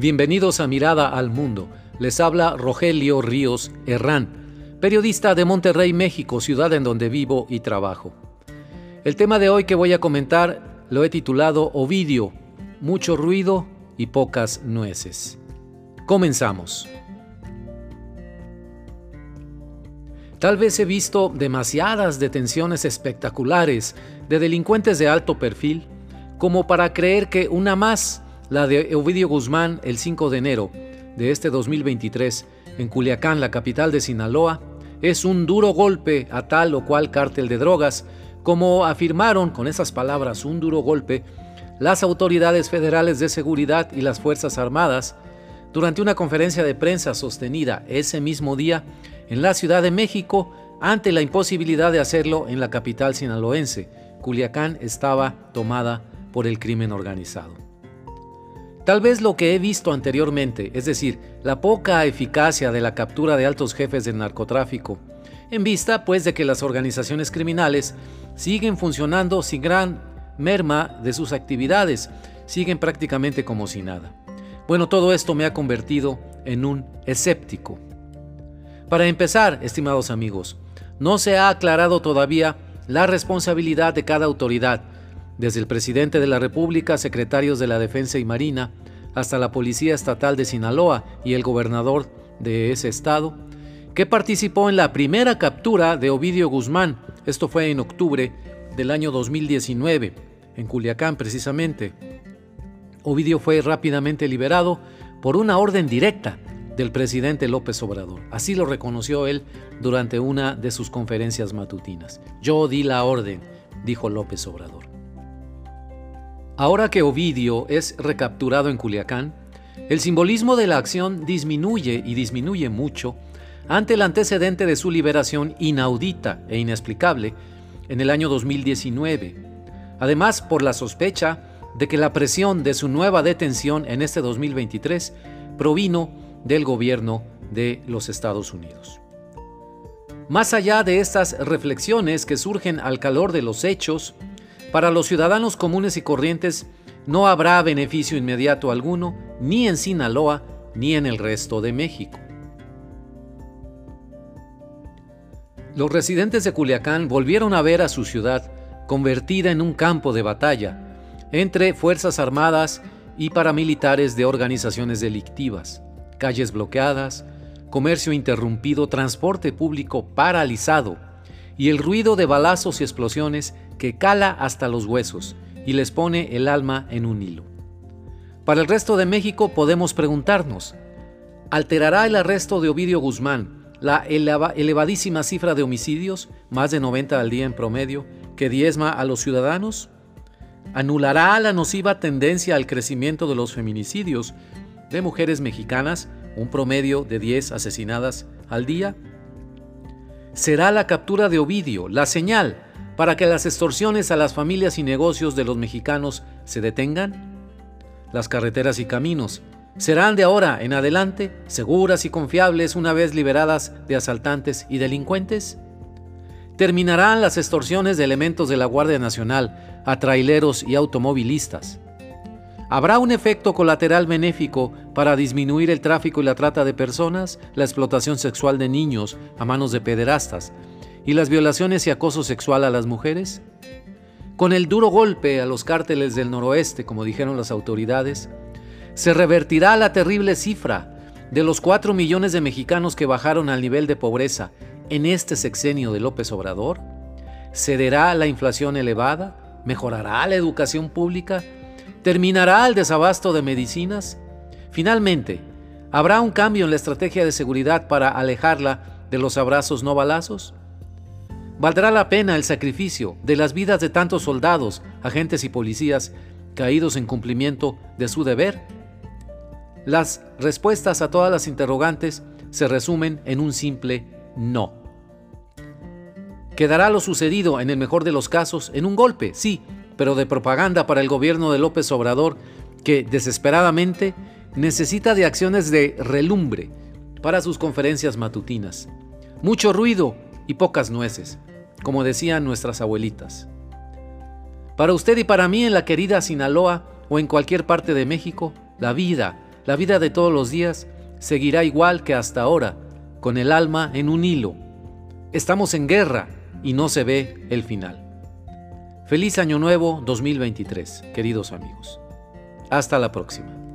Bienvenidos a Mirada al Mundo. Les habla Rogelio Ríos Herrán, periodista de Monterrey, México, ciudad en donde vivo y trabajo. El tema de hoy que voy a comentar lo he titulado Ovidio, mucho ruido y pocas nueces. Comenzamos. Tal vez he visto demasiadas detenciones espectaculares de delincuentes de alto perfil como para creer que una más, la de Ovidio Guzmán el 5 de enero de este 2023 en Culiacán, la capital de Sinaloa, es un duro golpe a tal o cual cártel de drogas, como afirmaron con esas palabras un duro golpe las autoridades federales de seguridad y las Fuerzas Armadas durante una conferencia de prensa sostenida ese mismo día en la Ciudad de México ante la imposibilidad de hacerlo en la capital sinaloense. Culiacán estaba tomada por el crimen organizado. Tal vez lo que he visto anteriormente, es decir, la poca eficacia de la captura de altos jefes del narcotráfico, en vista pues de que las organizaciones criminales siguen funcionando sin gran merma de sus actividades, siguen prácticamente como si nada. Bueno, todo esto me ha convertido en un escéptico. Para empezar, estimados amigos, no se ha aclarado todavía la responsabilidad de cada autoridad, desde el presidente de la República, secretarios de la Defensa y Marina, hasta la Policía Estatal de Sinaloa y el gobernador de ese estado, que participó en la primera captura de Ovidio Guzmán, esto fue en octubre del año 2019, en Culiacán precisamente. Ovidio fue rápidamente liberado por una orden directa del presidente López Obrador. Así lo reconoció él durante una de sus conferencias matutinas. Yo di la orden, dijo López Obrador. Ahora que Ovidio es recapturado en Culiacán, el simbolismo de la acción disminuye y disminuye mucho ante el antecedente de su liberación inaudita e inexplicable en el año 2019. Además, por la sospecha de que la presión de su nueva detención en este 2023 provino del gobierno de los Estados Unidos. Más allá de estas reflexiones que surgen al calor de los hechos, para los ciudadanos comunes y corrientes no habrá beneficio inmediato alguno ni en Sinaloa ni en el resto de México. Los residentes de Culiacán volvieron a ver a su ciudad convertida en un campo de batalla entre Fuerzas Armadas y paramilitares de organizaciones delictivas, calles bloqueadas, comercio interrumpido, transporte público paralizado y el ruido de balazos y explosiones que cala hasta los huesos y les pone el alma en un hilo. Para el resto de México podemos preguntarnos, ¿alterará el arresto de Ovidio Guzmán la elevadísima cifra de homicidios, más de 90 al día en promedio, que diezma a los ciudadanos? ¿Anulará la nociva tendencia al crecimiento de los feminicidios de mujeres mexicanas, un promedio de 10 asesinadas al día? ¿Será la captura de Ovidio la señal para que las extorsiones a las familias y negocios de los mexicanos se detengan? Las carreteras y caminos serán de ahora en adelante seguras y confiables una vez liberadas de asaltantes y delincuentes? ¿Terminarán las extorsiones de elementos de la Guardia Nacional a traileros y automovilistas? ¿Habrá un efecto colateral benéfico para disminuir el tráfico y la trata de personas, la explotación sexual de niños a manos de pederastas y las violaciones y acoso sexual a las mujeres? Con el duro golpe a los cárteles del noroeste, como dijeron las autoridades, se revertirá la terrible cifra de los 4 millones de mexicanos que bajaron al nivel de pobreza en este sexenio de López Obrador? ¿Cederá la inflación elevada? ¿Mejorará la educación pública? ¿Terminará el desabasto de medicinas? Finalmente, ¿habrá un cambio en la estrategia de seguridad para alejarla de los abrazos no balazos? ¿Valdrá la pena el sacrificio de las vidas de tantos soldados, agentes y policías caídos en cumplimiento de su deber? Las respuestas a todas las interrogantes se resumen en un simple no. ¿Quedará lo sucedido, en el mejor de los casos, en un golpe? Sí, pero de propaganda para el gobierno de López Obrador, que desesperadamente necesita de acciones de relumbre para sus conferencias matutinas. Mucho ruido y pocas nueces como decían nuestras abuelitas. Para usted y para mí en la querida Sinaloa o en cualquier parte de México, la vida, la vida de todos los días seguirá igual que hasta ahora, con el alma en un hilo. Estamos en guerra y no se ve el final. Feliz Año Nuevo 2023, queridos amigos. Hasta la próxima.